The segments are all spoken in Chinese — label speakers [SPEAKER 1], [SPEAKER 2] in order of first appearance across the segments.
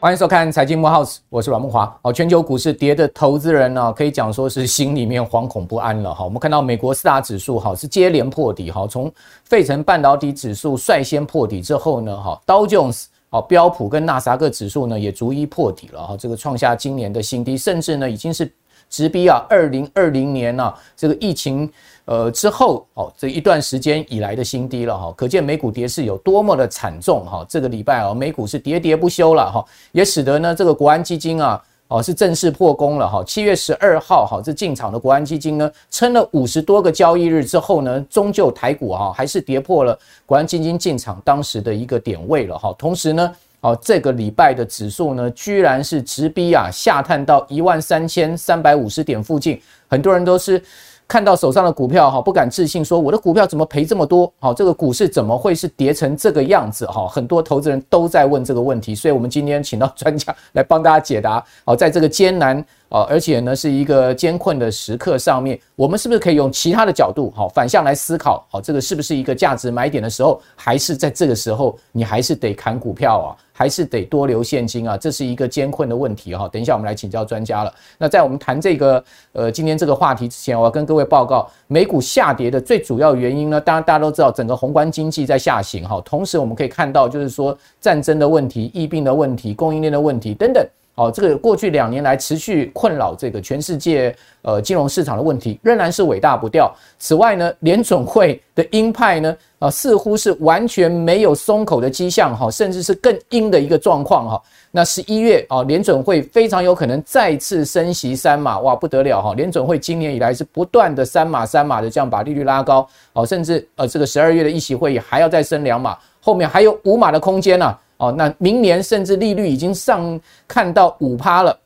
[SPEAKER 1] 欢迎收看财经慕 House，我是阮慕驊。好，全球股市跌的投资人呢，可以讲说是心里面惶恐不安了。哈，我们看到美国四大指数哈是接连破底。哈，从费城半导体指数率先破底之后呢，哈，道琼斯、哦标普跟纳斯达克指数呢也逐一破底了。哈，这个创下今年的新低，甚至呢已经是直逼啊二零二零年呢这个疫情。呃，之后哦，这一段时间以来的新低了哈，可见美股跌势有多么的惨重哈。这个礼拜啊，美股是喋喋不休了哈，也使得呢这个国安基金啊，哦是正式破功了哈。七月十二号哈，这进场的国安基金呢，撑了五十多个交易日之后呢，终究台股哈还是跌破了国安基金进场当时的一个点位了哈。同时呢，好这个礼拜的指数呢，居然是直逼啊下探到一万三千三百五十点附近，很多人都是。看到手上的股票哈，不敢置信，说我的股票怎么赔这么多？好，这个股市怎么会是跌成这个样子？哈，很多投资人都在问这个问题，所以我们今天请到专家来帮大家解答。好，在这个艰难啊，而且呢是一个艰困的时刻上面，我们是不是可以用其他的角度，好，反向来思考？好，这个是不是一个价值买点的时候，还是在这个时候你还是得砍股票啊？还是得多留现金啊，这是一个艰困的问题哈。等一下我们来请教专家了。那在我们谈这个呃今天这个话题之前，我要跟各位报告，美股下跌的最主要原因呢，当然大家都知道，整个宏观经济在下行哈。同时我们可以看到，就是说战争的问题、疫病的问题、供应链的问题等等。好，这个过去两年来持续困扰这个全世界呃金融市场的问题仍然是尾大不掉。此外呢，联准会的鹰派呢啊似乎是完全没有松口的迹象哈，甚至是更鹰的一个状况哈。那十一月啊，联准会非常有可能再次升息三码，哇不得了哈！联准会今年以来是不断的三码三码的这样把利率拉高，哦，甚至呃这个十二月的议席会议还要再升两码，后面还有五码的空间呢。哦，那明年甚至利率已经上看到五趴了。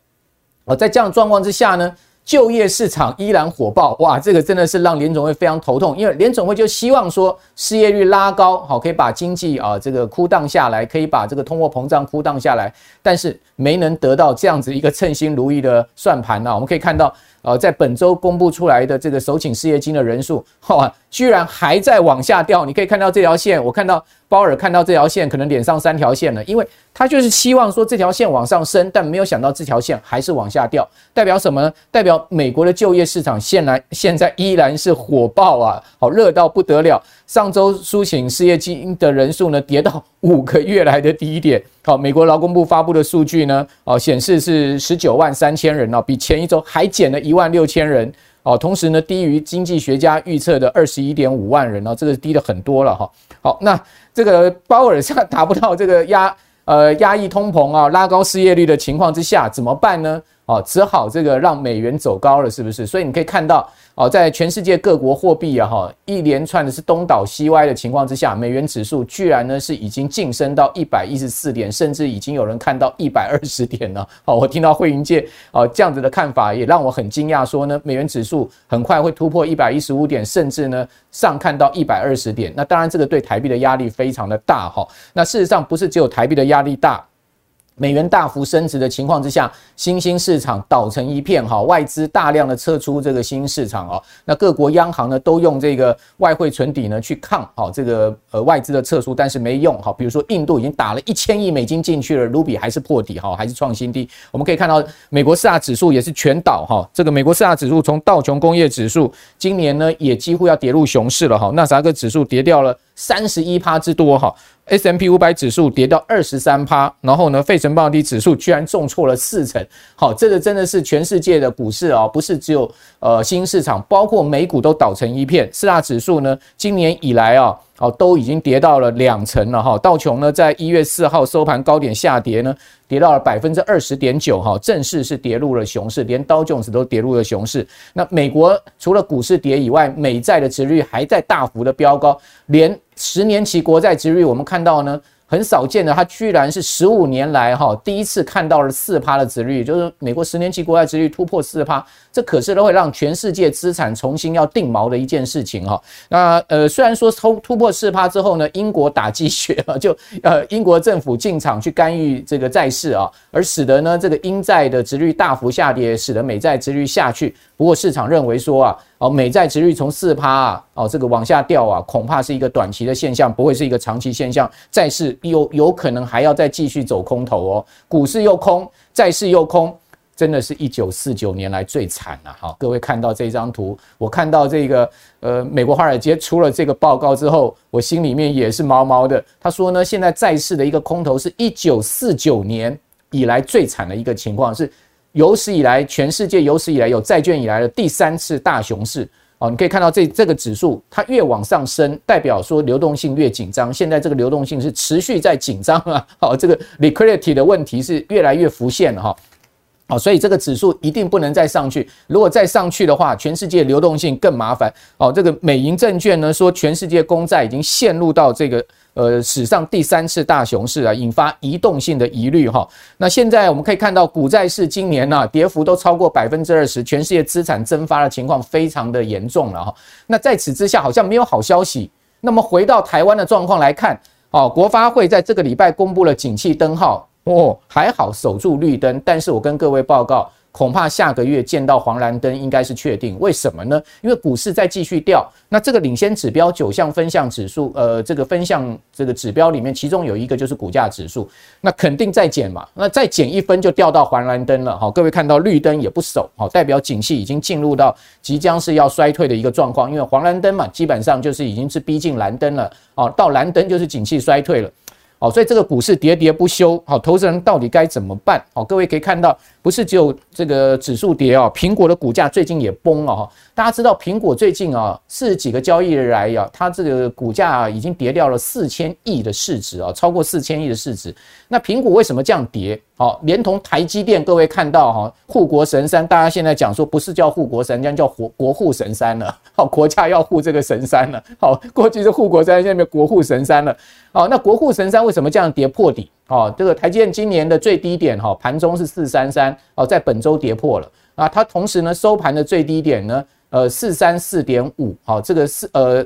[SPEAKER 1] 哦，在这样状况之下呢，就业市场依然火爆，哇，这个真的是让联总会非常头痛，因为联总会就希望说失业率拉高，好，可以把经济啊这个箍荡下来，可以把这个通货膨胀箍荡下来，但是没能得到这样子一个称心如意的算盘啊。我们可以看到，呃，在本周公布出来的这个首请失业金的人数，哇，居然还在往下掉。你可以看到这条线，我看到。鲍尔看到这条线，可能脸上三条线了，因为他就是希望说这条线往上升，但没有想到这条线还是往下掉，代表什么呢？代表美国的就业市场现来现在依然是火爆啊，好热到不得了。上周输请失业金的人数呢，跌到五个月来的低点。好，美国劳工部发布的数据呢，哦显示是十九万三千人哦，比前一周还减了一万六千人。哦，同时呢，低于经济学家预测的二十一点五万人哦，这个低了很多了哈。好，那这个鲍尔现在达不到这个压呃压抑通膨啊，拉高失业率的情况之下，怎么办呢？哦，只好这个让美元走高了，是不是？所以你可以看到。好，在全世界各国货币啊，哈，一连串的是东倒西歪的情况之下，美元指数居然呢是已经晋升到一百一十四点，甚至已经有人看到一百二十点了。好，我听到汇银界啊这样子的看法，也让我很惊讶，说呢，美元指数很快会突破一百一十五点，甚至呢上看到一百二十点。那当然，这个对台币的压力非常的大哈。那事实上不是只有台币的压力大。美元大幅升值的情况之下，新兴市场倒成一片哈，外资大量的撤出这个新兴市场哦。那各国央行呢都用这个外汇存底呢去抗好这个呃外资的撤出，但是没用哈。比如说印度已经打了一千亿美金进去了，卢比还是破底哈，还是创新低。我们可以看到美国四大指数也是全倒哈，这个美国四大指数从道琼工业指数今年呢也几乎要跌入熊市了哈，纳斯达克指数跌掉了三十一趴之多哈。，S M P 五百指数跌到二十三趴，然后呢，费城半导体指数居然重挫了四成。好，这个真的是全世界的股市啊，不是只有呃新市场，包括美股都倒成一片。四大指数呢，今年以来啊，哦都已经跌到了两成了哈。道琼呢，在一月四号收盘高点下跌呢，跌到了百分之二十点九哈，正式是跌入了熊市，连道琼斯都跌入了熊市。那美国除了股市跌以外，美债的殖率还在大幅的飙高，连。十年期国债殖率，我们看到呢，很少见的，它居然是十五年来哈第一次看到了四趴的殖率，就是美国十年期国债殖率突破四趴，这可是都会让全世界资产重新要定锚的一件事情哈。那呃，虽然说突突破四趴之后呢，英国打鸡血啊，就呃英国政府进场去干预这个债市啊，而使得呢这个英债的殖率大幅下跌，使得美债殖率下去。不过市场认为说啊，哦，美债殖率从四趴啊，哦，这个往下掉啊，恐怕是一个短期的现象，不会是一个长期现象。债市有有可能还要再继续走空头哦，股市又空，债市又空。真的是一九四九年来最惨了哈！各位看到这张图，我看到这个呃，美国华尔街出了这个报告之后，我心里面也是毛毛的。他说呢，现在债市的一个空头是一九四九年以来最惨的一个情况，是有史以来全世界有史以来有债券以来的第三次大熊市哦。你可以看到这这个指数，它越往上升，代表说流动性越紧张。现在这个流动性是持续在紧张啊，好，这个 liquidity 的问题是越来越浮现了哈。哦，所以这个指数一定不能再上去。如果再上去的话，全世界流动性更麻烦。哦，这个美银证券呢说，全世界公债已经陷入到这个呃史上第三次大熊市啊，引发移动性的疑虑哈。那现在我们可以看到，股债市今年呢跌幅都超过百分之二十，全世界资产蒸发的情况非常的严重了哈。那在此之下，好像没有好消息。那么回到台湾的状况来看，哦，国发会在这个礼拜公布了景气灯号。哦，还好守住绿灯，但是我跟各位报告，恐怕下个月见到黄蓝灯应该是确定。为什么呢？因为股市在继续掉，那这个领先指标九项分项指数，呃，这个分项这个指标里面，其中有一个就是股价指数，那肯定再减嘛，那再减一分就掉到黄蓝灯了。好，各位看到绿灯也不守，好，代表景气已经进入到即将是要衰退的一个状况，因为黄蓝灯嘛，基本上就是已经是逼近蓝灯了，哦，到蓝灯就是景气衰退了。哦，所以这个股市喋喋不休，好，投资人到底该怎么办？好，各位可以看到，不是只有这个指数跌哦，苹果的股价最近也崩了哈。大家知道，苹果最近啊，四十几个交易日来呀，它这个股价已经跌掉了四千亿的市值啊，超过四千亿的市值。那苹果为什么这样跌？好，连同台积电，各位看到哈，护国神山，大家现在讲说不是叫护国神山，叫国国护神山了。好，国家要护这个神山了。好，过去是护国山，现在变国护神山了。好，那国护神山为什么这样跌破底？哦，这个台积电今年的最低点哈，盘中是四三三，哦，在本周跌破了啊。它同时呢，收盘的最低点呢？呃，四三四点五，好，这个是呃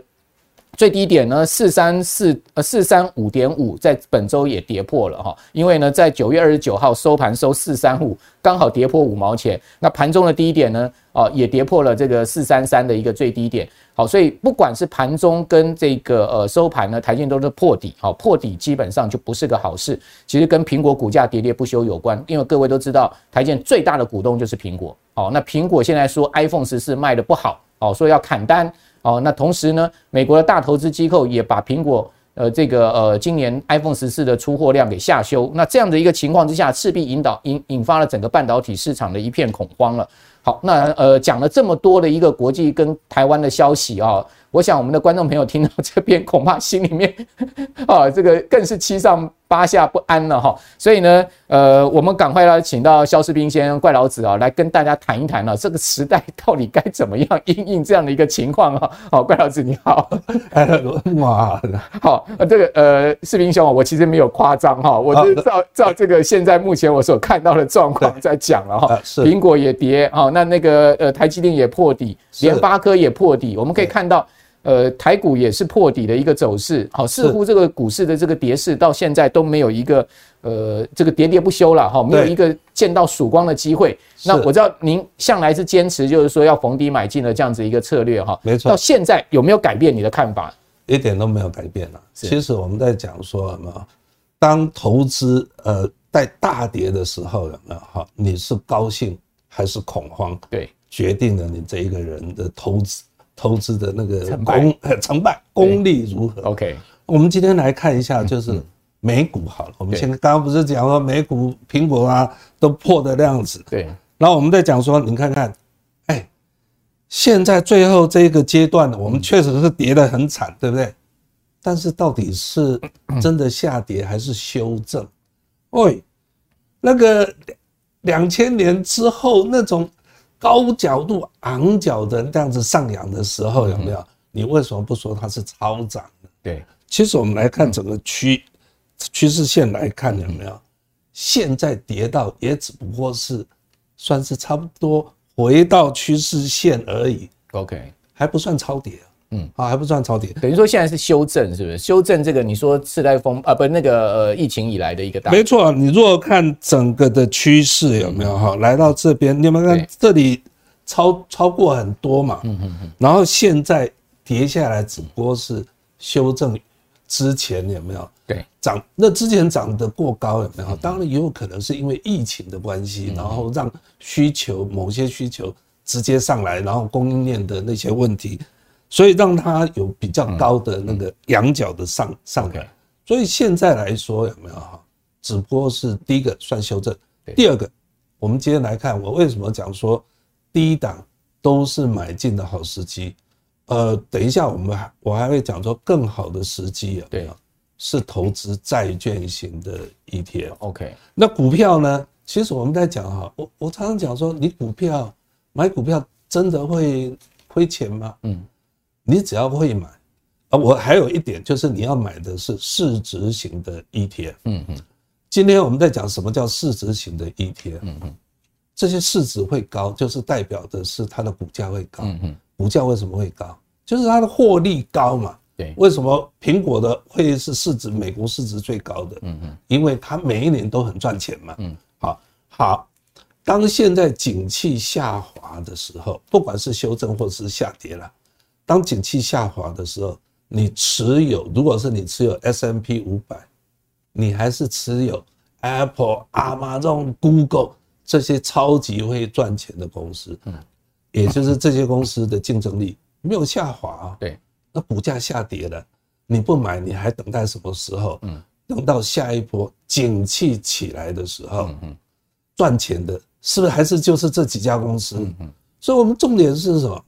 [SPEAKER 1] 最低点呢，四三四呃四三五点五，在本周也跌破了哈，因为呢，在九月二十九号收盘收四三五，刚好跌破五毛钱，那盘中的低点呢，啊，也跌破了这个四三三的一个最低点，好，所以不管是盘中跟这个呃收盘呢，台积电都是破底，好，破底基本上就不是个好事，其实跟苹果股价跌跌不休有关，因为各位都知道，台积电最大的股东就是苹果。哦，那苹果现在说 iPhone 十四卖得不好，哦，说要砍单，哦，那同时呢，美国的大投资机构也把苹果，呃，这个呃，今年 iPhone 十四的出货量给下修，那这样的一个情况之下，势必引导引引发了整个半导体市场的一片恐慌了。好，那呃，讲了这么多的一个国际跟台湾的消息啊、哦。我想我们的观众朋友听到这边，恐怕心里面 啊，这个更是七上八下不安了哈。所以呢，呃，我们赶快来请到肖世兵先生、怪老子啊，来跟大家谈一谈啊，这个时代到底该怎么样应应这样的一个情况啊？好，怪老子你好，哇，好，这个呃，世彬兄，我其实没有夸张哈，我是照照这个现在目前我所看到的状况在讲了哈。苹果也跌啊，那那个呃，台积电也破底，联发科也破底，我们可以看到。呃，台股也是破底的一个走势，好，似乎这个股市的这个跌势到现在都没有一个呃，这个喋喋不休了哈，没有一个见到曙光的机会。那我知道您向来是坚持就是说要逢低买进的这样子一个策略哈，没错。到现在有没有改变你的看法？
[SPEAKER 2] 一点都没有改变了。其实我们在讲说什么，当投资呃在大跌的时候有没有哈？你是高兴还是恐慌？对，决定了你这一个人的投资。投资的那个功成败功力如何？OK，我们今天来看一下，就是美股好了。我们现在刚刚不是讲说美股苹果啊都破的那样子，对。然后我们再讲说，你看看，哎，现在最后这个阶段，我们确实是跌得很惨，对不对？但是到底是 真的下跌还是修正？喂，那个两千年之后那种。高角度昂角的这样子上扬的时候有没有？你为什么不说它是超涨呢？对，其实我们来看整个趋趋势线来看有没有？现在跌到也只不过是算是差不多回到趋势线而已。OK，还不算超跌啊。嗯，啊，还不算超跌，
[SPEAKER 1] 等于说现在是修正，是不是？修正这个你说次贷风啊，不，那个呃疫情以来的一个大，
[SPEAKER 2] 没错。你如果看整个的趋势有没有？哈，来到这边，你有没有看这里超超过很多嘛，嗯嗯嗯，然后现在跌下来只不过是修正之前有没有？
[SPEAKER 1] 对，
[SPEAKER 2] 涨那之前涨得过高有没有？当然也有可能是因为疫情的关系，然后让需求某些需求直接上来，然后供应链的那些问题，所以让它有比较高的那个仰角的上上来。所以现在来说有没有哈？只不过是第一个算修正，第二个，我们今天来看，我为什么讲说第一档都是买进的好时机？呃，等一下我们还我还会讲说更好的时机啊，对，是投资债券型的 ETF。
[SPEAKER 1] OK，
[SPEAKER 2] 那股票呢？其实我们在讲哈，我我常常讲说，你股票买股票真的会亏钱吗？嗯，你只要会买。啊，我还有一点就是你要买的是市值型的 ETF。嗯嗯，今天我们在讲什么叫市值型的 ETF。嗯嗯，这些市值会高，就是代表的是它的股价会高。嗯嗯，股价为什么会高？就是它的获利高嘛。对，为什么苹果的会是市值美国市值最高的？嗯嗯，因为它每一年都很赚钱嘛。嗯，好，好，当现在景气下滑的时候，不管是修正或是下跌了，当景气下滑的时候。你持有，如果是你持有 S M P 五百，你还是持有 Apple、Amazon、Google 这些超级会赚钱的公司，嗯，也就是这些公司的竞争力没有下滑啊，
[SPEAKER 1] 对，
[SPEAKER 2] 那股价下跌了，你不买，你还等待什么时候？嗯，等到下一波景气起来的时候，嗯，赚钱的是不是还是就是这几家公司？嗯，所以我们重点是什么？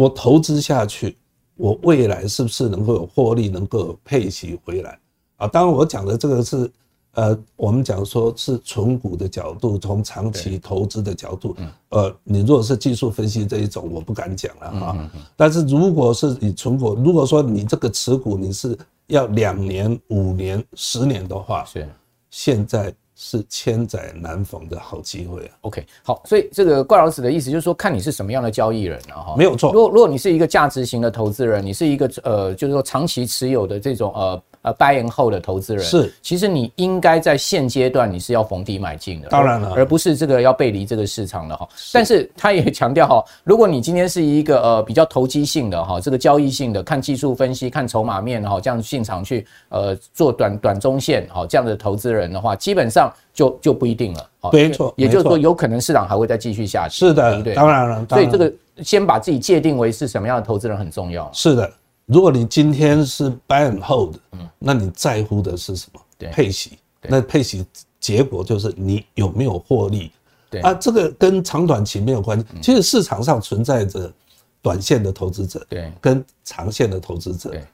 [SPEAKER 2] 我投资下去。我未来是不是能够有获利，能够有配息回来啊？当然，我讲的这个是，呃，我们讲说是存股的角度，从长期投资的角度，呃，你如果是技术分析这一种，我不敢讲了哈。但是如果是你存股，如果说你这个持股你是要两年、五年、十年的话，是现在。是千载难逢的好机会啊
[SPEAKER 1] ！OK，好，所以这个怪老师的意思就是说，看你是什么样的交易人了哈。
[SPEAKER 2] 没有错，
[SPEAKER 1] 如果如果你是一个价值型的投资人，你是一个呃，就是说长期持有的这种呃。呃，buy and hold 的投资人是，其实你应该在现阶段你是要逢低买进的，
[SPEAKER 2] 当然了，
[SPEAKER 1] 而不是这个要背离这个市场的哈。但是他也强调哈，如果你今天是一个呃比较投机性的哈，这个交易性的，看技术分析、看筹码面哈，这样进场去呃做短短中线哈这样的投资人的话，基本上就就不一定了。
[SPEAKER 2] 没错，
[SPEAKER 1] 也就是说有可能市场还会再继续下去。
[SPEAKER 2] 是的，对，当然了。
[SPEAKER 1] 所以这个先把自己界定为是什么样的投资人很重要。
[SPEAKER 2] 是的。如果你今天是 buy and hold，嗯，那你在乎的是什么？对，配息。那配息结果就是你有没有获利？对啊，这个跟长短期没有关系。其实市场上存在着短线的投资者，对，跟长线的投资者。对，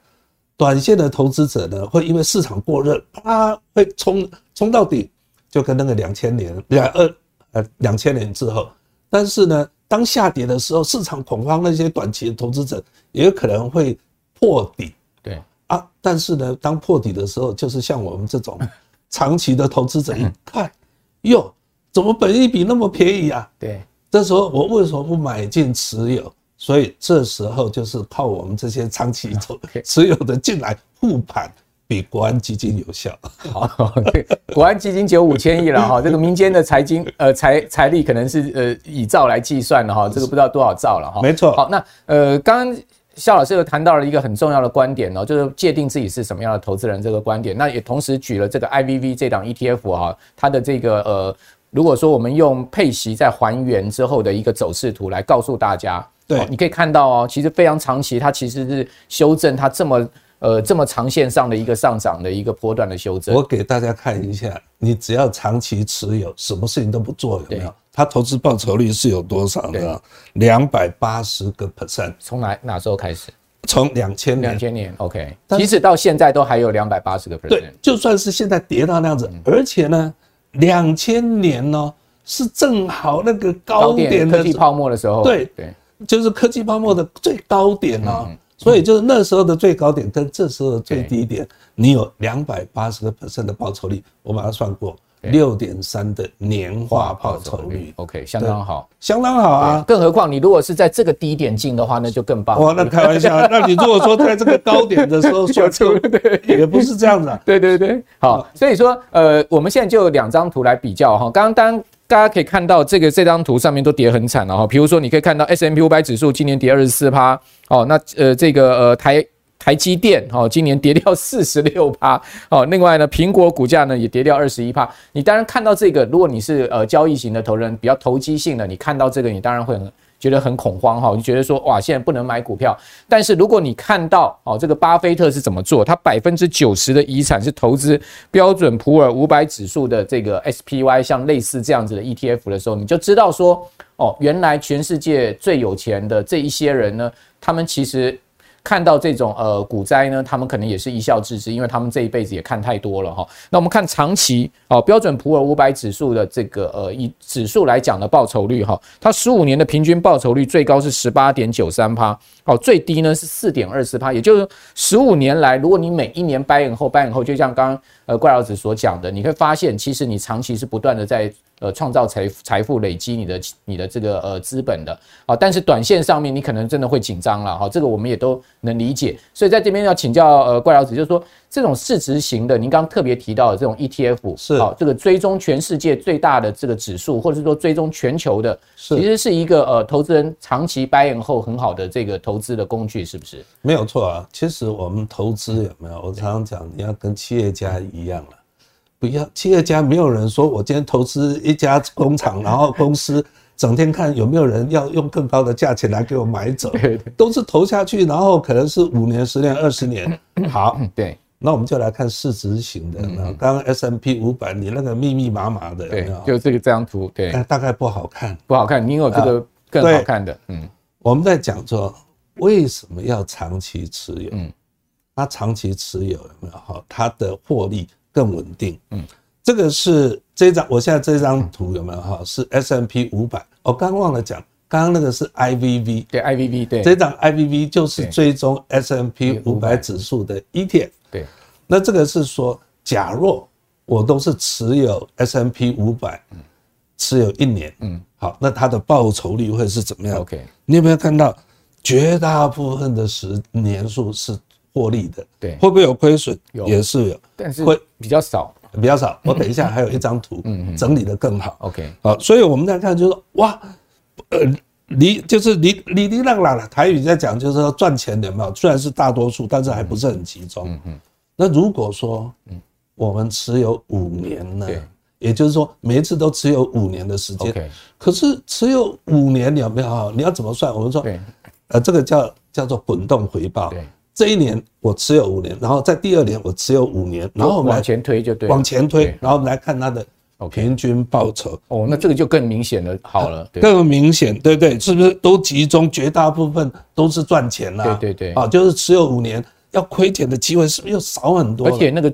[SPEAKER 2] 短线的投资者呢，会因为市场过热，啪会冲冲到底，就跟那个两千年两二呃两千年之后。但是呢，当下跌的时候，市场恐慌，那些短期的投资者也有可能会。破底，对啊，但是呢，当破底的时候，就是像我们这种 长期的投资者一看，哟，怎么本益比那么便宜啊？对，这时候我为什么不买进持有？所以这时候就是靠我们这些长期投 持有的进来护盘，比国安基金有效。
[SPEAKER 1] 好，对，国安基金只有五千亿了哈，这个民间的财经呃财财力可能是呃以兆来计算的哈，这个不知道多少兆了哈。
[SPEAKER 2] 没错。
[SPEAKER 1] 好，那呃刚刚。萧老师又谈到了一个很重要的观点哦，就是界定自己是什么样的投资人这个观点。那也同时举了这个 IVV 这档 ETF 哈，它的这个呃，如果说我们用配息在还原之后的一个走势图来告诉大家，对，你可以看到哦，其实非常长期，它其实是修正它这么呃这么长线上的一个上涨的一个波段的修正。
[SPEAKER 2] 我给大家看一下，你只要长期持有，什么事情都不做，有没有？它投资报酬率是有多少呢？两百八十个 percent。从
[SPEAKER 1] 哪哪时候开始？
[SPEAKER 2] 从两千年。
[SPEAKER 1] 两千年，OK。即使到现在都还有两百八十个 percent。
[SPEAKER 2] 对，就算是现在跌到那样子，而且呢，两千年呢是正好那个高点
[SPEAKER 1] 科技泡沫的时候。
[SPEAKER 2] 对对，就是科技泡沫的最高点哦。所以就是那时候的最高点跟这时候的最低点，你有两百八十个 percent 的报酬率，我把它算过。六点三的年化报酬率
[SPEAKER 1] ，OK，相当好，
[SPEAKER 2] 相当好啊！
[SPEAKER 1] 更何况你如果是在这个低点进的话，那就更棒。
[SPEAKER 2] 哇，那开玩笑，那你如果说在这个高点的时候 算出，对，也不是这样子。
[SPEAKER 1] 对对对，好，所以说，呃，我们现在就有两张图来比较哈。刚刚当大家可以看到这个这张图上面都跌很惨了哈。比如说，你可以看到 S M P 五百指数今年跌二十四趴，哦，那呃这个呃台台积电哦今年跌掉 四十六趴，哦，另外呢苹果股价呢也跌掉二十一趴。你当然看到这个，如果你是呃交易型的投资人，比较投机性的，你看到这个，你当然会很。觉得很恐慌哈，你觉得说哇，现在不能买股票。但是如果你看到哦，这个巴菲特是怎么做，他百分之九十的遗产是投资标准普尔五百指数的这个 SPY，像类似这样子的 ETF 的时候，你就知道说哦，原来全世界最有钱的这一些人呢，他们其实。看到这种呃股灾呢，他们可能也是一笑置之，因为他们这一辈子也看太多了哈。那我们看长期哦，标准普尔五百指数的这个呃以指数来讲的报酬率哈，它十五年的平均报酬率最高是十八点九三趴，哦，最低呢是四点二四趴，也就是十五年来，如果你每一年 buy in 后 buy in 后，就像刚刚呃怪老子所讲的，你会发现其实你长期是不断的在。呃，创造财财富，累积你的你的这个呃资本的啊，但是短线上面你可能真的会紧张了哈，这个我们也都能理解。所以在这边要请教呃怪老子，就是说这种市值型的，您刚刚特别提到的这种 ETF
[SPEAKER 2] 是啊，
[SPEAKER 1] 这个追踪全世界最大的这个指数，或者是说追踪全球的，其实是一个呃投资人长期 buy in 后很好的这个投资的工具，是不是？
[SPEAKER 2] 没有错啊，其实我们投资有没有？我常常讲，你要跟企业家一样了。不要，企业家没有人说，我今天投资一家工厂，然后公司整天看有没有人要用更高的价钱来给我买走，都是投下去，然后可能是五年、十年、二十年。好，
[SPEAKER 1] 对，
[SPEAKER 2] 那我们就来看市值型的。刚刚 S M P 五百，你那个密密麻麻的，
[SPEAKER 1] 对，就这个这张图，对，
[SPEAKER 2] 大概不好看，
[SPEAKER 1] 不好看。你有这个更好看的，嗯，
[SPEAKER 2] 我们在讲说为什么要长期持有？嗯，它长期持有有没有好？它的获利。更稳定，嗯，这个是这张，我现在这张图有没有哈？是 S M P 五百，我刚忘了讲，刚刚那个是 IVV，
[SPEAKER 1] 对 IVV，对，
[SPEAKER 2] 这张 IVV 就是追踪 S M P 五百指数的 ETF，
[SPEAKER 1] 对，
[SPEAKER 2] 那这个是说，假若我都是持有 S M P 五百，持有一年，嗯，好，那它的报酬率会是怎么样
[SPEAKER 1] ？OK，
[SPEAKER 2] 你有没有看到绝大部分的时年数是？获利的，
[SPEAKER 1] 对，
[SPEAKER 2] 会不会有亏损？有，也是有，
[SPEAKER 1] 但是会比较少，
[SPEAKER 2] 比较少。我等一下还有一张图，嗯嗯，整理的更好。
[SPEAKER 1] OK，
[SPEAKER 2] 好，所以我们在看就是说，哇，呃，你就是你你你让了台语在讲，就是说赚钱的有没有？虽然是大多数，但是还不是很集中。嗯嗯。那如果说，嗯，我们持有五年呢？也就是说每一次都持有五年的时间。可是持有五年你有没有？你要怎么算？我们说，对，呃，这个叫叫做滚动回报。对。这一年我持有五年，然后在第二年我持有五年，然后
[SPEAKER 1] 往前推就对，
[SPEAKER 2] 往前推，然后我们来看它的平均报酬。
[SPEAKER 1] 哦，那这个就更明显了，好了，
[SPEAKER 2] 更明显，对不对？是不是都集中？绝大部分都是赚钱了。
[SPEAKER 1] 对对对，
[SPEAKER 2] 啊，就是持有五年要亏钱的机会是不是又少很多？
[SPEAKER 1] 而且那个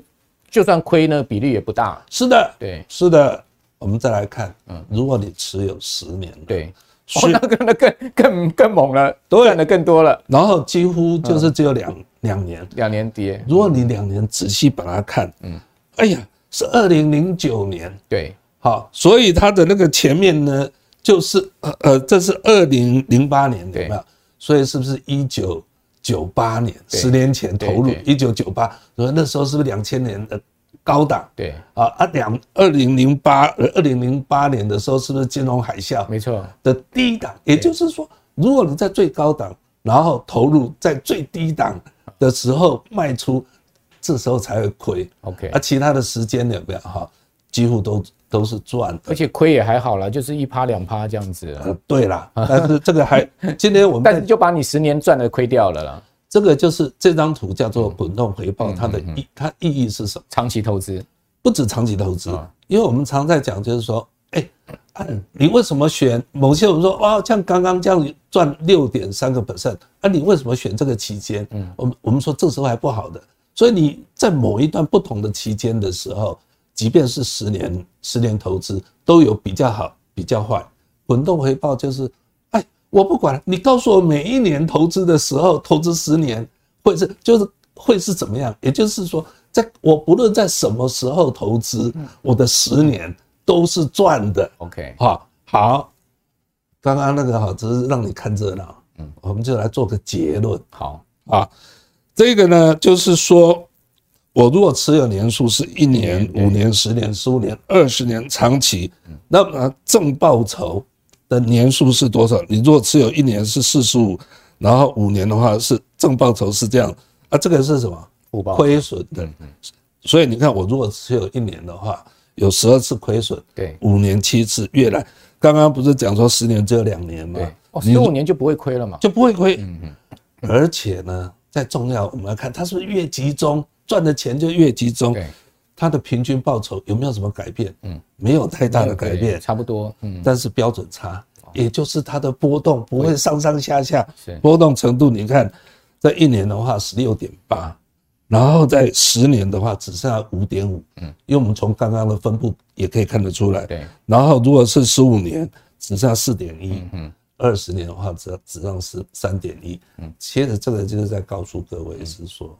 [SPEAKER 1] 就算亏呢，比例也不大。
[SPEAKER 2] 是的，
[SPEAKER 1] 对，
[SPEAKER 2] 是的。我们再来看，嗯，如果你持有十年，
[SPEAKER 1] 对。哦，那个那更更更猛了，赚的更多了，
[SPEAKER 2] 然后几乎就是只有两两年，
[SPEAKER 1] 两年跌。
[SPEAKER 2] 如果你两年仔细把它看，嗯，哎呀，是二零零九年，
[SPEAKER 1] 对，
[SPEAKER 2] 好，所以它的那个前面呢，就是呃呃，这是二零零八年，有没有？所以是不是一九九八年，十年前投入一九九八，那时候是不是两千年的？高档
[SPEAKER 1] 对
[SPEAKER 2] 啊啊两二零零八呃二零零八年的时候是不是金融海啸？
[SPEAKER 1] 没错
[SPEAKER 2] 的低档，也就是说，如果你在最高档，然后投入在最低档的时候卖出，这时候才会亏。OK，啊，其他的时间有没有哈？几乎都都是赚的，
[SPEAKER 1] 而且亏也还好啦，就是一趴两趴这样子。
[SPEAKER 2] 呃，对啦，但是这个还 今天我们
[SPEAKER 1] 但是就把你十年赚的亏掉了啦。
[SPEAKER 2] 这个就是这张图叫做滚动回报，它的意它意义是什么？
[SPEAKER 1] 长期投资，
[SPEAKER 2] 不止长期投资，因为我们常在讲，就是说，哎，你为什么选某些？我们说，哇，像刚刚这样赚六点三个 percent，啊，你为什么选这个期间？嗯，我们我们说这时候还不好的，所以你在某一段不同的期间的时候，即便是十年十年投资，都有比较好，比较坏。滚动回报就是。哎我不管你告诉我每一年投资的时候，投资十年会是就是会是怎么样？也就是说，在我不论在什么时候投资，我的十年都是赚的。
[SPEAKER 1] OK，
[SPEAKER 2] 好，好，刚刚那个好，只是让你看热闹。嗯，我们就来做个结论。
[SPEAKER 1] 好
[SPEAKER 2] 啊，这个呢，就是说我如果持有年数是一年、五年、十年、十五年、二十年长期，那么正报酬的年数是多少？你如果持有一年是四十五，然后五年的话是正报酬是这样啊，这个是什么？亏损的。所以你看，我如果持有一年的话，有十二次亏损，对，五年七次，越来，刚刚不是讲说十年只有两年吗？
[SPEAKER 1] 哦，十五年就不会亏了嘛？
[SPEAKER 2] 就不会亏。嗯嗯。而且呢，再重要，我们要看它是不是越集中赚的钱就越集中，它的平均报酬有没有什么改变？嗯，没有太大的改变，
[SPEAKER 1] 差不多。嗯，
[SPEAKER 2] 但是标准差，也就是它的波动不会上上下下，波动程度，你看，在一年的话十六点八。然后在十年的话只剩下五点五，嗯，因为我们从刚刚的分布也可以看得出来，对。然后如果是十五年只剩下四点一，嗯，二十年的话只只剩是三点一，嗯。其实这个就是在告诉各位是说，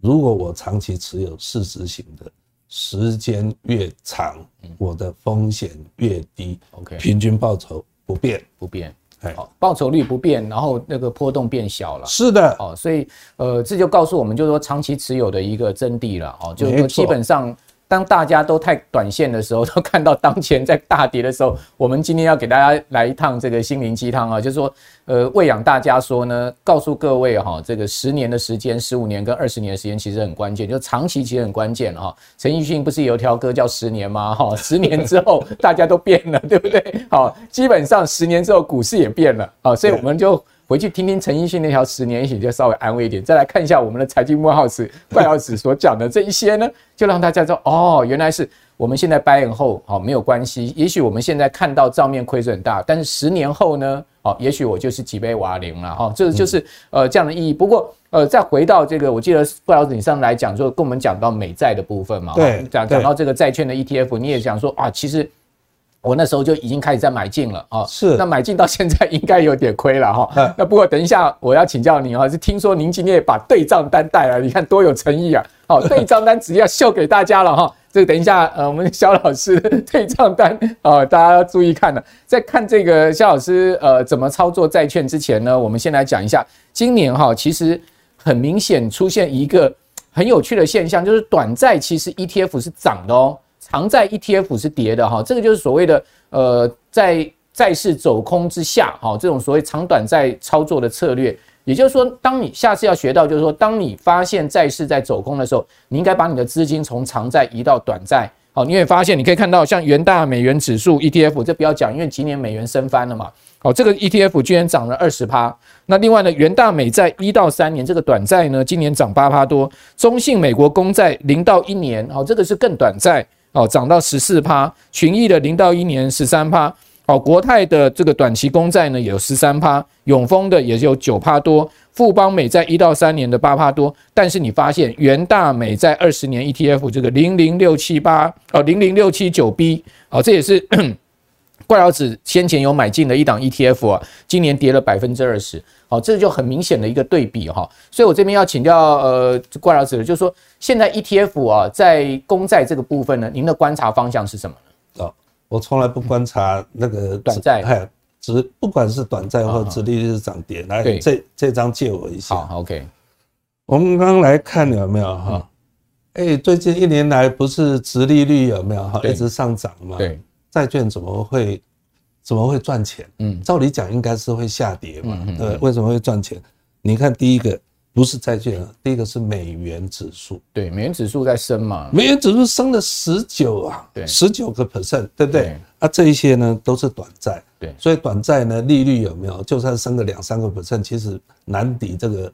[SPEAKER 2] 如果我长期持有市值型的，时间越长，我的风险越低，OK，平均报酬不变
[SPEAKER 1] 不变。好，报酬率不变，然后那个波动变小了。
[SPEAKER 2] 是的，
[SPEAKER 1] 哦，所以呃，这就告诉我们，就是说长期持有的一个真谛了。哦，就是说基本上。当大家都太短线的时候，都看到当前在大跌的时候，我们今天要给大家来一趟这个心灵鸡汤啊，就是说，呃，喂养大家说呢，告诉各位哈，这个十年的时间、十五年跟二十年的时间其实很关键，就长期其实很关键哈。陈奕迅不是有一条歌叫《十年》吗？哈，十年之后 大家都变了，对不对？好，基本上十年之后股市也变了啊，所以我们就。回去听听陈奕迅那条十年，也许就稍微安慰一点。再来看一下我们的财经慕 House 怪老子所讲的这一些呢，就让大家知道哦，原来是我们现在 buy and hold 好没有关系。也许我们现在看到账面亏损很大，但是十年后呢，哦，也许我就是几杯瓦零了哈。这就是呃这样的意义。不过呃，再回到这个，我记得怪老子你上来讲，就跟我们讲到美债的部分嘛，
[SPEAKER 2] 对，
[SPEAKER 1] 讲讲到这个债券的 ETF，你也讲说啊，其实。我那时候就已经开始在买进了啊，
[SPEAKER 2] 是，
[SPEAKER 1] 那买进到现在应该有点亏了哈。那不过等一下我要请教您啊，是听说您今天也把对账单带来，你看多有诚意啊！好，对账单直接要秀给大家了哈。这个等一下呃，我们肖老师的对账单啊，大家要注意看了。在看这个肖老师呃怎么操作债券之前呢，我们先来讲一下今年哈，其实很明显出现一个很有趣的现象，就是短债其实 ETF 是涨的哦。长债 ETF 是跌的哈，这个就是所谓的呃，在债市走空之下哈，这种所谓长短债操作的策略。也就是说，当你下次要学到，就是说，当你发现债市在走空的时候，你应该把你的资金从长债移到短债。好，你会发现，你可以看到像元大美元指数 ETF，这不要讲，因为今年美元升翻了嘛。好，这个 ETF 居然涨了二十趴。那另外呢，元大美债一到三年这个短债呢，今年涨八趴多。中信美国公债零到一年，好，这个是更短债。哦，涨到十四趴，群益的零到一年十三趴，哦，国泰的这个短期公债呢有十三趴，永丰的也有九趴多，富邦美债一到三年的八趴多，但是你发现元大美债二十年 ETF 这个零零六七八哦零零六七九 B 哦，这也是怪老子先前有买进的一档 ETF 啊，今年跌了百分之二十。好，这就很明显的一个对比哈，所以我这边要请教呃怪老子的，就是说现在 ETF 啊在公债这个部分呢，您的观察方向是什么呢？
[SPEAKER 2] 哦，我从来不观察那个
[SPEAKER 1] 短债，
[SPEAKER 2] 哎，只不管是短债或殖利率涨跌，来这这张借我一下。
[SPEAKER 1] 好，OK，
[SPEAKER 2] 我们刚刚来看有没有哈？哎，最近一年来不是殖利率有没有哈一直上涨嘛？对，债券怎么会？怎么会赚钱？嗯，照理讲应该是会下跌嘛。对，为什么会赚钱？你看第一个不是债券啊，第一个是美元指数。
[SPEAKER 1] 对，美元指数在升嘛。
[SPEAKER 2] 美元指数升了十九啊，对，十九个 percent，对不对？啊，这一些呢都是短债。对，所以短债呢利率有没有？就算升个两三个 percent，其实难抵这个。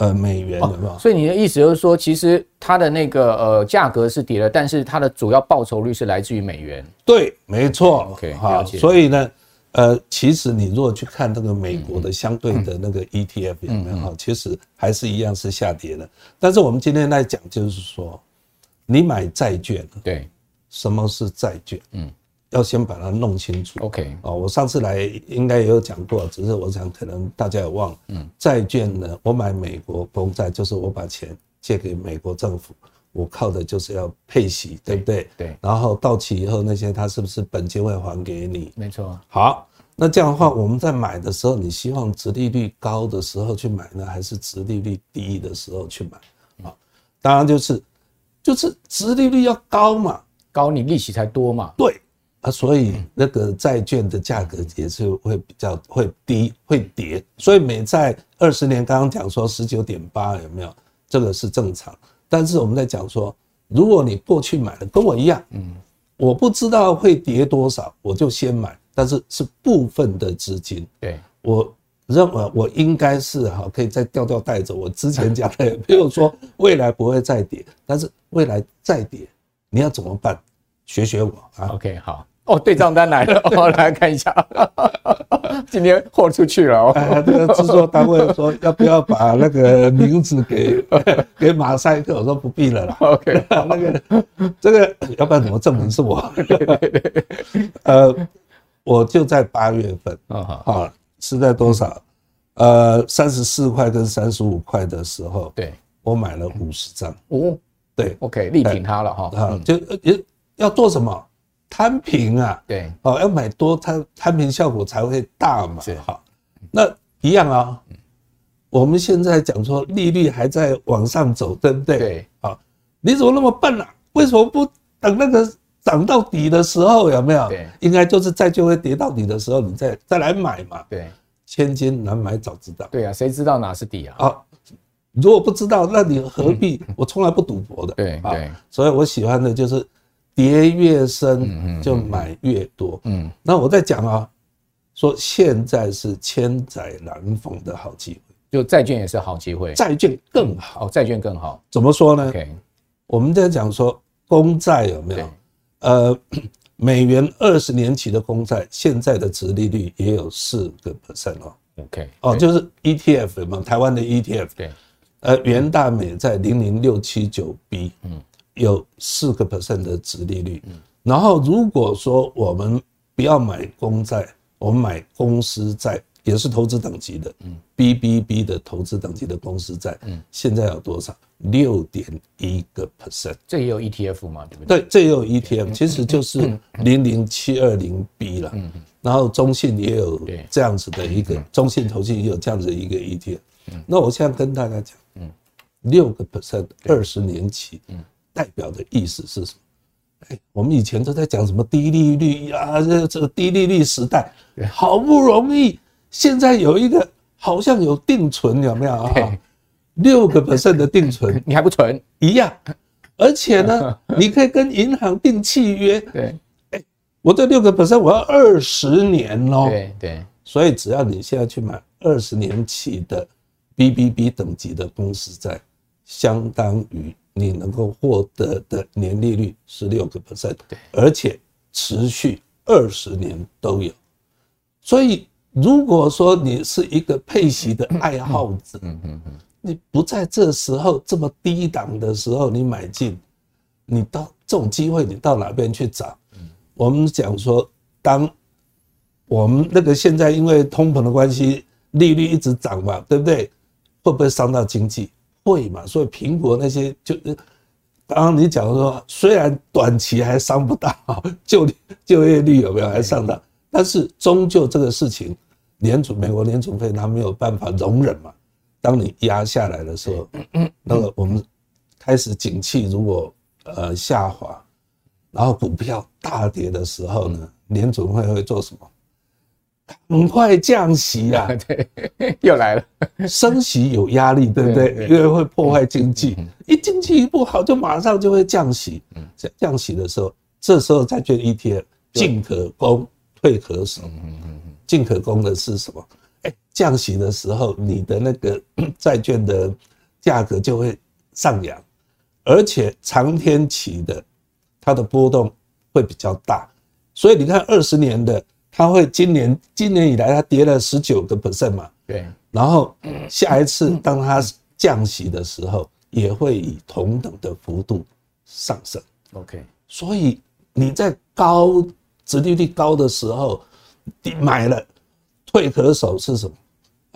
[SPEAKER 2] 呃，美元有没有？
[SPEAKER 1] 所以你的意思就是说，其实它的那个呃价格是跌了，但是它的主要报酬率是来自于美元。
[SPEAKER 2] 对，没错。OK，好。所以呢，呃，其实你如果去看那个美国的相对的那个 ETF 有没有哈，其实还是一样是下跌的。但是我们今天来讲，就是说，你买债券，
[SPEAKER 1] 对，
[SPEAKER 2] 什么是债券？嗯。要先把它弄清楚。
[SPEAKER 1] OK，
[SPEAKER 2] 哦，我上次来应该也有讲过，只是我想可能大家也忘了。嗯，债券呢，我买美国公债，就是我把钱借给美国政府，我靠的就是要配息，对不对？对。然后到期以后那些他是不是本金会还给你？
[SPEAKER 1] 没错。
[SPEAKER 2] 好，那这样的话，我们在买的时候，你希望殖利率高的时候去买呢，还是殖利率低的时候去买？啊，当然就是就是殖利率要高嘛，
[SPEAKER 1] 高你利息才多嘛。
[SPEAKER 2] 对啊，所以那个债券的价格也是会比较会低会跌，所以美债二十年刚刚讲说十九点八有没有？这个是正常，但是我们在讲说，如果你过去买的跟我一样，嗯，我不知道会跌多少，我就先买，但是是部分的资金，对我。认为我应该是哈，可以再调调带走。我之前讲的，比如说未来不会再跌，但是未来再跌，你要怎么办？学学我啊。
[SPEAKER 1] OK，好哦，对账单来了，我 来看一下。今天豁出去了哦。
[SPEAKER 2] 这个制作单位说要不要把那个名字给 给马赛克？我说不必了啦。
[SPEAKER 1] OK，
[SPEAKER 2] 那个这个要不然怎么证明是我？对对对。呃，我就在八月份啊，好。是在多少？呃，三十四块跟三十五块的时候，对，我买了五十张。哦，对
[SPEAKER 1] ，OK，力挺他了哈。
[SPEAKER 2] 啊，就也要做什么？摊平啊。对，哦，要买多，摊摊平效果才会大嘛。是好，那一样啊。我们现在讲说利率还在往上走，对不对？对。啊，你怎么那么笨啊？为什么不等那个？涨到底的时候有没有？对，应该就是债券会跌到底的时候，你再再来买嘛。对，千金难买早知道。
[SPEAKER 1] 对啊，谁知道哪是底啊？
[SPEAKER 2] 啊，如果不知道，那你何必？我从来不赌博的。对对，所以我喜欢的就是跌越深就买越多。嗯，那我在讲啊，说现在是千载难逢的好机会，
[SPEAKER 1] 就债券也是好机会，
[SPEAKER 2] 债券更好，
[SPEAKER 1] 债券更好。
[SPEAKER 2] 怎么说呢？我们在讲说公债有没有？呃，美元二十年期的公债现在的殖利率也有四个 percent 哦。OK，哦，就是 ETF 嘛，台湾的 ETF。对。呃，元大美在零零六七九 B，嗯，有四个 percent 的殖利率。嗯。然后如果说我们不要买公债，我们买公司债，也是投资等级的，嗯，BBB 的投资等级的公司债，嗯，现在有多少？六点一个 percent，
[SPEAKER 1] 这也有 ETF 吗？对不对？
[SPEAKER 2] 对，这也有 ETF，其实就是零零七二零 B 了。嗯，然后中信也有这样子的一个，中信投信也有这样子的一个 ETF。嗯，那我现在跟大家讲，嗯，六个 percent 二十年期，嗯，代表的意思是什么？哎，我们以前都在讲什么低利率啊，这这个低利率时代，好不容易现在有一个好像有定存，有没有啊？六个 percent 的定存，
[SPEAKER 1] 你还不存
[SPEAKER 2] 一样，而且呢，你可以跟银行订契约。对，哎，我这六个 percent 我要二十年哦。对对，所以只要你现在去买二十年期的 BBB 等级的公司债，相当于你能够获得的年利率十六个 percent，对，而且持续二十年都有。所以如果说你是一个配息的爱好者，嗯嗯嗯。你不在这时候这么低档的时候你买进，你到这种机会你到哪边去找？我们讲说，当我们那个现在因为通膨的关系，利率一直涨嘛，对不对？会不会伤到经济？会嘛。所以苹果那些就，刚刚你讲说，虽然短期还伤不到就就业率有没有还上涨，但是终究这个事情，联储美国联储会他没有办法容忍嘛。当你压下来的时候，那个我们开始景气如果呃下滑，然后股票大跌的时候呢，联储会会做什么？很快降息啊！
[SPEAKER 1] 对，又来了，
[SPEAKER 2] 升息有压力，对不对？因为会破坏经济，一经济一不好，就马上就会降息。降降息的时候，这时候债券 ETF 进可攻，退可守。进可攻的是什么？哎，降息的时候，你的那个 债券的价格就会上扬，而且长天期的它的波动会比较大，所以你看二十年的，它会今年今年以来它跌了十九个 percent 嘛，对，然后下一次当它降息的时候，也会以同等的幅度上升。OK，所以你在高殖利率高的时候，你买了。退可守是什么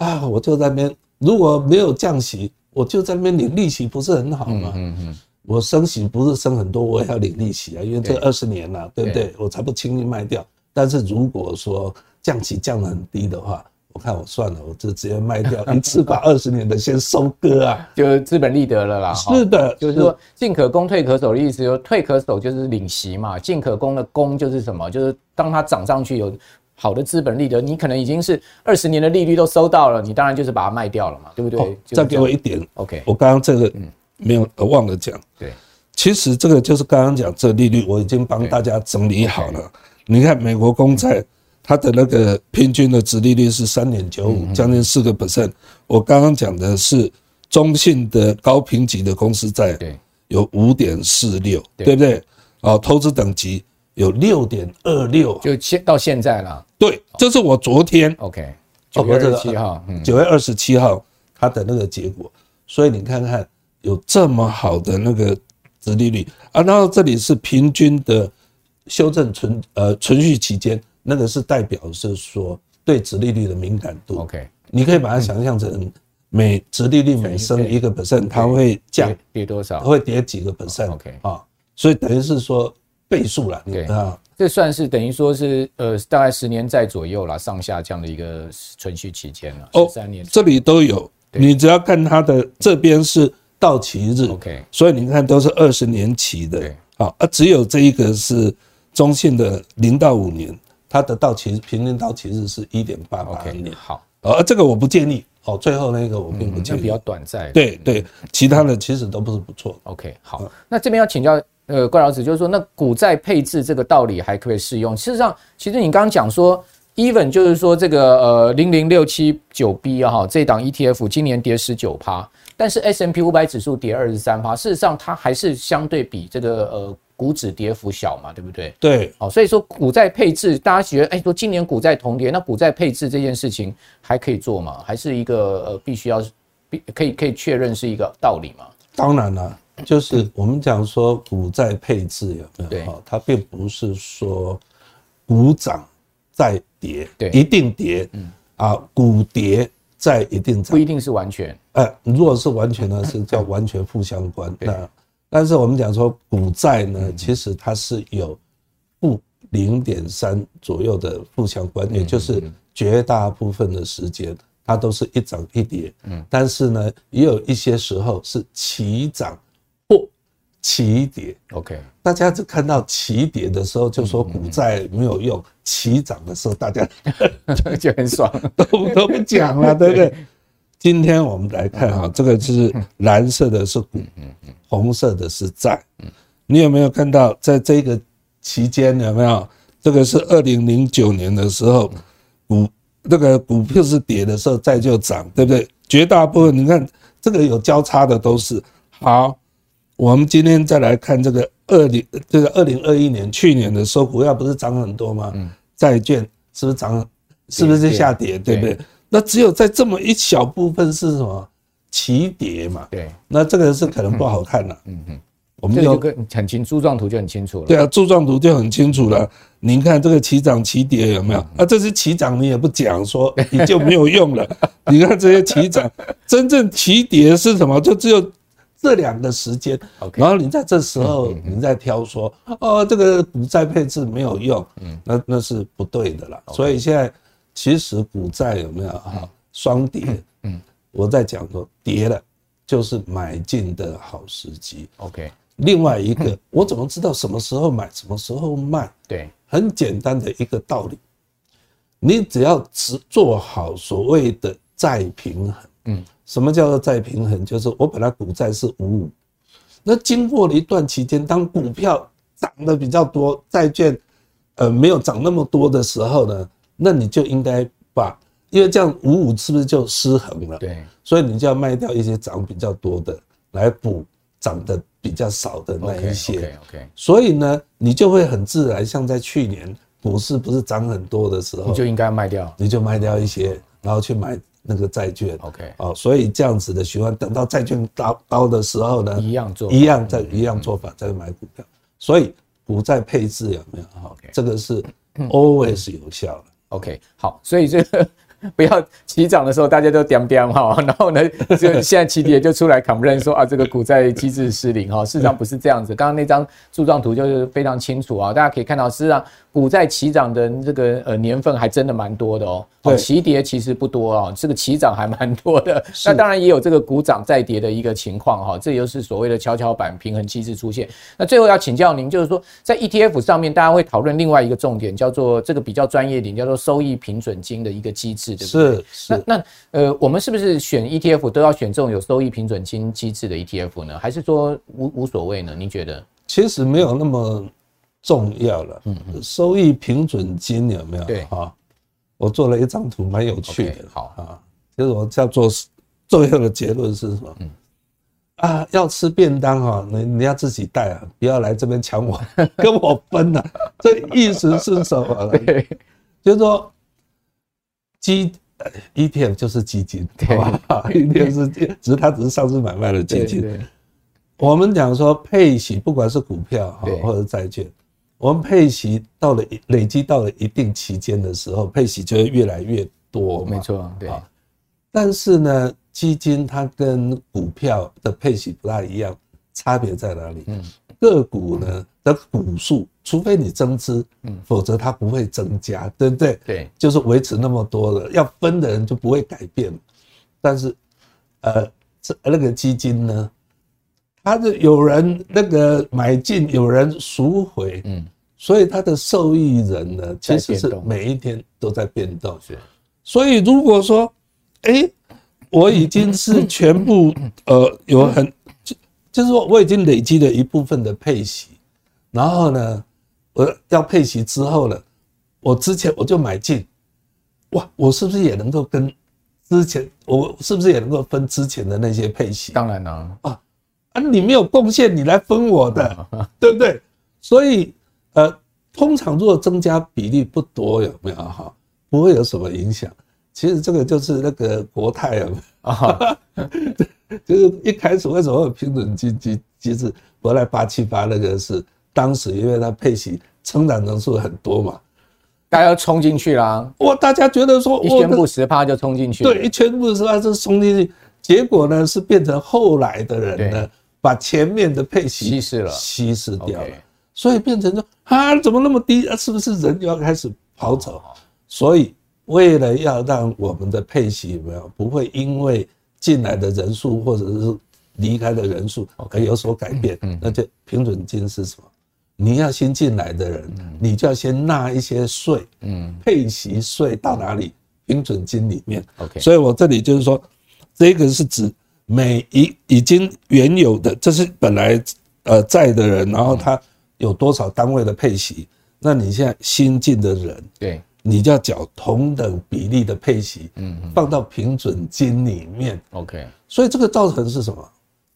[SPEAKER 2] 啊？我就在那边，如果没有降息，我就在那边领利息，不是很好吗？嗯嗯，我升息不是升很多，我也要领利息啊，因为这二十年了，对不对？我才不轻易卖掉。但是如果说降息降得很低的话，我看我算了，我就直接卖掉，一次把二十年的先收割啊，
[SPEAKER 1] 就资本利得了啦。
[SPEAKER 2] 是的，
[SPEAKER 1] 就是说进可攻退可守的意思，就退可守就是领息嘛，进可攻的攻就是什么？就是当它涨上去有好的资本利得，你可能已经是二十年的利率都收到了，你当然就是把它卖掉了嘛，对不对？哦、
[SPEAKER 2] 再给我一点
[SPEAKER 1] ，OK。
[SPEAKER 2] 我刚刚这个没有忘了讲，
[SPEAKER 1] 对，
[SPEAKER 2] 其实这个就是刚刚讲这利率，我已经帮大家整理好了。你看美国公债。它的那个平均的殖利率是三点九五，将近四个 percent。我刚刚讲的是中信的高评级的公司债，对，有五点四六，对不对？啊，投资等级有六点二六，
[SPEAKER 1] 就现到现在了。
[SPEAKER 2] 对，这是我昨天
[SPEAKER 1] OK 九月二十七号，
[SPEAKER 2] 九月二十七号它的那个结果。所以你看看有这么好的那个殖利率啊，然后这里是平均的修正存呃存续期间。那个是代表是说对殖利率的敏感度。OK，你可以把它想象成每殖利率每升一个 percent，它会降
[SPEAKER 1] 跌多少？
[SPEAKER 2] 会跌几个 percent。OK 啊，所以等于是说倍数了。对啊，
[SPEAKER 1] 这算是等于说是呃大概十年债左右啦，上下这样的一个存续期间了。哦，三年
[SPEAKER 2] 这里都有，你只要看它的这边是到期日。OK，所以你看都是二十年期的。好啊，只有这一个是中信的零到五年。它的到期平均到期日是一点八八年。
[SPEAKER 1] 好，
[SPEAKER 2] 呃，这个我不建议哦。最后那个我并不建议，
[SPEAKER 1] 比较短暂。
[SPEAKER 2] 对对，其他的其实都不是不错。
[SPEAKER 1] OK，好，那这边要请教呃怪老师，就是说那股债配置这个道理还可以适用？事实上，其实你刚刚讲说，even 就是说这个呃零零六七九 B 啊哈，这档 ETF 今年跌十九趴，但是 S M P 五百指数跌二十三趴，事实上它还是相对比这个呃。股指跌幅小嘛，对不对？
[SPEAKER 2] 对，
[SPEAKER 1] 哦，所以说股债配置，大家觉得，哎，说今年股债同跌，那股债配置这件事情还可以做吗？还是一个呃，必须要必可以可以确认是一个道理吗？
[SPEAKER 2] 当然了，就是我们讲说股债配置有没有？对，它并不是说股涨再跌，对，一定跌，嗯啊，股跌债一定涨，
[SPEAKER 1] 不一定是完全，
[SPEAKER 2] 哎，如果是完全呢，是叫完全负相关，那。但是我们讲说股债呢，其实它是有负零点三左右的负相关，也就是绝大部分的时间它都是一涨一跌。嗯，但是呢，也有一些时候是齐涨或齐跌。OK，大家只看到齐跌的时候就说股债没有用，齐涨的时候大家
[SPEAKER 1] 就很爽，
[SPEAKER 2] 都都不讲了，对不对？今天我们来看哈，这个是蓝色的是股，红色的是债。你有没有看到，在这个期间有没有？这个是二零零九年的时候，股那个股票是跌的时候，债就涨，对不对？绝大部分你看这个有交叉的都是好。我们今天再来看这个二零这个二零二一年去年的时候，股票不是涨很多吗？债券是不是涨？是不是下跌？对不对？那只有在这么一小部分是什么起跌嘛？对，那这个是可能不好看了。嗯嗯，
[SPEAKER 1] 我们有个很清柱状图就很清楚了。
[SPEAKER 2] 对啊，柱状图就很清楚了。您看这个起涨起跌有没有？啊，这些起涨，你也不讲说你就没有用了。你看这些起涨，真正起跌是什么？就只有这两个时间。然后你在这时候你再挑说哦，这个股债配置没有用，嗯，那那是不对的了。所以现在。其实股债有没有哈双跌？嗯，我在讲说跌了就是买进的好时机。OK，另外一个我怎么知道什么时候买，什么时候卖？对，很简单的一个道理，你只要只做好所谓的债平衡。嗯，什么叫做债平衡？就是我本来股债是五五，那经过了一段期间，当股票涨得比较多，债券呃没有涨那么多的时候呢？那你就应该把，因为这样五五是不是就失衡了？对，所以你就要卖掉一些涨比较多的，来补涨的比较少的那一些。OK OK。所以呢，你就会很自然，像在去年股市不是涨很多的时候，
[SPEAKER 1] 你就应该卖掉，
[SPEAKER 2] 你就卖掉一些，然后去买那个债券。OK。哦，所以这样子的循环，等到债券高高的时候呢，
[SPEAKER 1] 一样做，
[SPEAKER 2] 一样再一样做法再买股票。所以股债配置有没有？OK，这个是 always 有效的。
[SPEAKER 1] OK，好，所以这个 不要起涨的时候大家都掂掂哈，然后呢，就现在起跌就出来 complain 说啊，这个股债机制失灵哈，事实上不是这样子。刚刚那张柱状图就是非常清楚啊，大家可以看到，事实上股债起涨的这个呃年份还真的蛮多的哦。对，起跌其实不多啊，这个起涨还蛮多的。那当然也有这个股涨再跌的一个情况哈，这又是所谓的跷跷板平衡机制出现。那最后要请教您，就是说在 ETF 上面，大家会讨论另外一个重点，叫做这个比较专业一点，叫做收益平准金的一个机制，对不对？
[SPEAKER 2] 是是。
[SPEAKER 1] 那那呃，我们是不是选 ETF 都要选这种有收益平准金机制的 ETF 呢？还是说无无所谓呢？您觉得？
[SPEAKER 2] 其实没有那么重要了。嗯嗯。收益平准金有没有？
[SPEAKER 1] 对哈。
[SPEAKER 2] 我做了一张图，蛮有趣的。
[SPEAKER 1] Okay, 好啊，
[SPEAKER 2] 就是我叫做重要的结论是什么？嗯。啊，要吃便当哈，你你要自己带啊，不要来这边抢我，跟我分啊。这意思是什么？对，就是说基 ETF 就是基金，对 吧？ETF 是只是它只是上市买卖的基金。我们讲说配息，不管是股票哈或者债券，我们配息到了累积到了一定期间的时候，配息就会越来越多。
[SPEAKER 1] 没错，对。
[SPEAKER 2] 但是呢。基金它跟股票的配息不大一样，差别在哪里？嗯，个股呢的股数，除非你增资，嗯，否则它不会增加，对不对？
[SPEAKER 1] 对，
[SPEAKER 2] 就是维持那么多了，要分的人就不会改变。但是，呃，这那个基金呢，它是有人那个买进，有人赎回，嗯，所以它的受益人呢，其实是每一天都在变动。是，所以如果说，哎。我已经是 全部呃有很就就是说我已经累积了一部分的配息，然后呢，我要配息之后呢，我之前我就买进，哇，我是不是也能够跟之前我是不是也能够分之前的那些配息？
[SPEAKER 1] 当然了啊
[SPEAKER 2] 啊，你没有贡献，你来分我的，对不对？所以呃，通常如果增加比例不多，有没有哈？不会有什么影响。其实这个就是那个国泰啊，就是一开始为什么会有平准金机机制？国泰八七八那个是当时因为它配息成长人数很多嘛，
[SPEAKER 1] 大家要冲进去啦。
[SPEAKER 2] 哇，大家觉得说
[SPEAKER 1] 一宣布十趴就冲进去，
[SPEAKER 2] 对，一宣布十趴就冲进去，结果呢是变成后来的人呢把前面的配息
[SPEAKER 1] 稀释了，
[SPEAKER 2] 稀释掉了，所以变成说啊怎么那么低啊？是不是人就要开始跑走？所以。为了要让我们的配息有没有不会因为进来的人数或者是离开的人数而有所改变，那就平准金是什么？你要新进来的人，你就要先纳一些税，嗯，配息税到哪里？平准金里面。OK，所以我这里就是说，这个是指每一已经原有的，这是本来呃在的人，然后他有多少单位的配息，那你现在新进的人，对。你就要缴同等比例的配息，嗯，放到平准金里面
[SPEAKER 1] ，OK。
[SPEAKER 2] 所以这个造成是什么？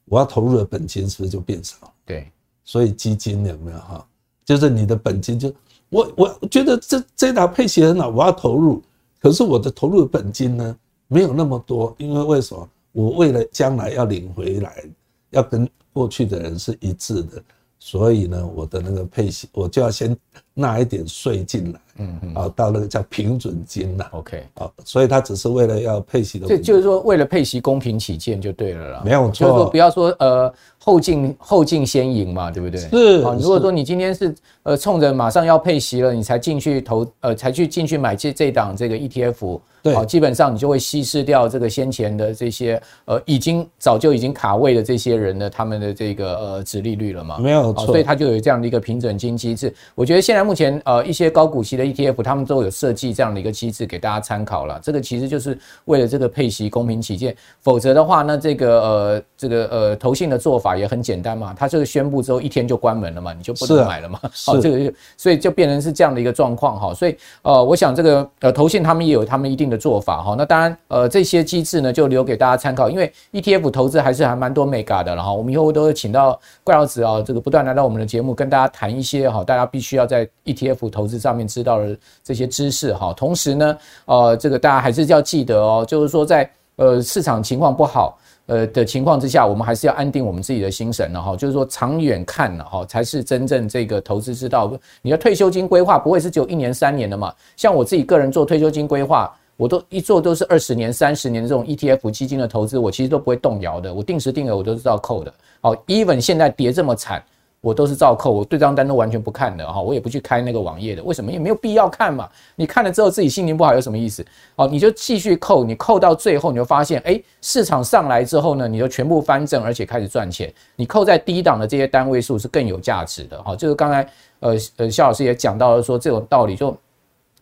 [SPEAKER 2] 我要投入的本金是不是就变少？
[SPEAKER 1] 对，
[SPEAKER 2] 所以基金有没有哈？就是你的本金就我我觉得这这档配息很好，我要投入，可是我的投入本金呢没有那么多，因为为什么？我为了将来要领回来，要跟过去的人是一致的。所以呢，我的那个配息，我就要先纳一点税进来，嗯嗯，啊，到那个叫平准金了，OK，啊，所以他只是为了要配息的，
[SPEAKER 1] 这就是说为了配息公平起见就对了啦，
[SPEAKER 2] 没有错，
[SPEAKER 1] 就是说不要说呃。后进后进先赢嘛，对不对？
[SPEAKER 2] 是。
[SPEAKER 1] 如果说你今天是呃冲着马上要配息了，你才进去投呃才去进去买这这档这个 ETF，对，好，基本上你就会稀释掉这个先前的这些呃已经早就已经卡位的这些人的他们的这个呃殖利率了嘛。
[SPEAKER 2] 没有错。
[SPEAKER 1] 所以它就有这样的一个平准金机制。我觉得现在目前呃一些高股息的 ETF，他们都有设计这样的一个机制给大家参考了。这个其实就是为了这个配息公平起见，否则的话那，这个呃这个呃投信的做法。也很简单嘛，它这个宣布之后一天就关门了嘛，你就不能买了嘛。好，这个就所以就变成是这样的一个状况哈。所以呃，我想这个呃投信他们也有他们一定的做法哈。那当然呃这些机制呢就留给大家参考，因为 ETF 投资还是还蛮多 mega 的。然后我们以后都会请到怪老子啊，这个不断来到我们的节目跟大家谈一些哈，大家必须要在 ETF 投资上面知道的这些知识哈。同时呢，呃这个大家还是要记得哦，就是说在呃市场情况不好。呃的情况之下，我们还是要安定我们自己的心神了哈，就是说长远看了哈，才是真正这个投资之道。你的退休金规划不会是只有一年三年的嘛？像我自己个人做退休金规划，我都一做都是二十年、三十年这种 ETF 基金的投资，我其实都不会动摇的。我定时定额我都是照扣的。好，even 现在跌这么惨。我都是照扣，我对账单都完全不看的哈，我也不去开那个网页的，为什么？也没有必要看嘛。你看了之后自己心情不好有什么意思？哦，你就继续扣，你扣到最后你就发现，哎，市场上来之后呢，你就全部翻正，而且开始赚钱。你扣在低档的这些单位数是更有价值的哈。就是刚才呃呃肖老师也讲到了说这种道理，就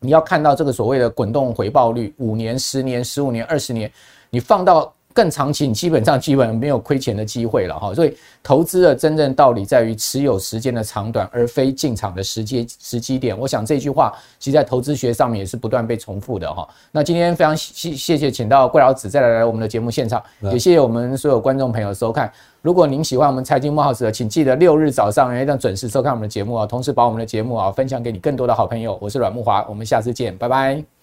[SPEAKER 1] 你要看到这个所谓的滚动回报率，五年、十年、十五年、二十年，你放到。更长期，你基本上基本没有亏钱的机会了哈。所以投资的真正道理在于持有时间的长短，而非进场的时间时机点。我想这句话其实在投资学上面也是不断被重复的哈。那今天非常谢谢谢请到桂老子再来来我们的节目现场，也谢谢我们所有观众朋友收看。如果您喜欢我们财经慕 House 的，请记得六日早上一定要准时收看我们的节目啊，同时把我们的节目啊分享给你更多的好朋友。我是阮木华，我们下次见，拜拜。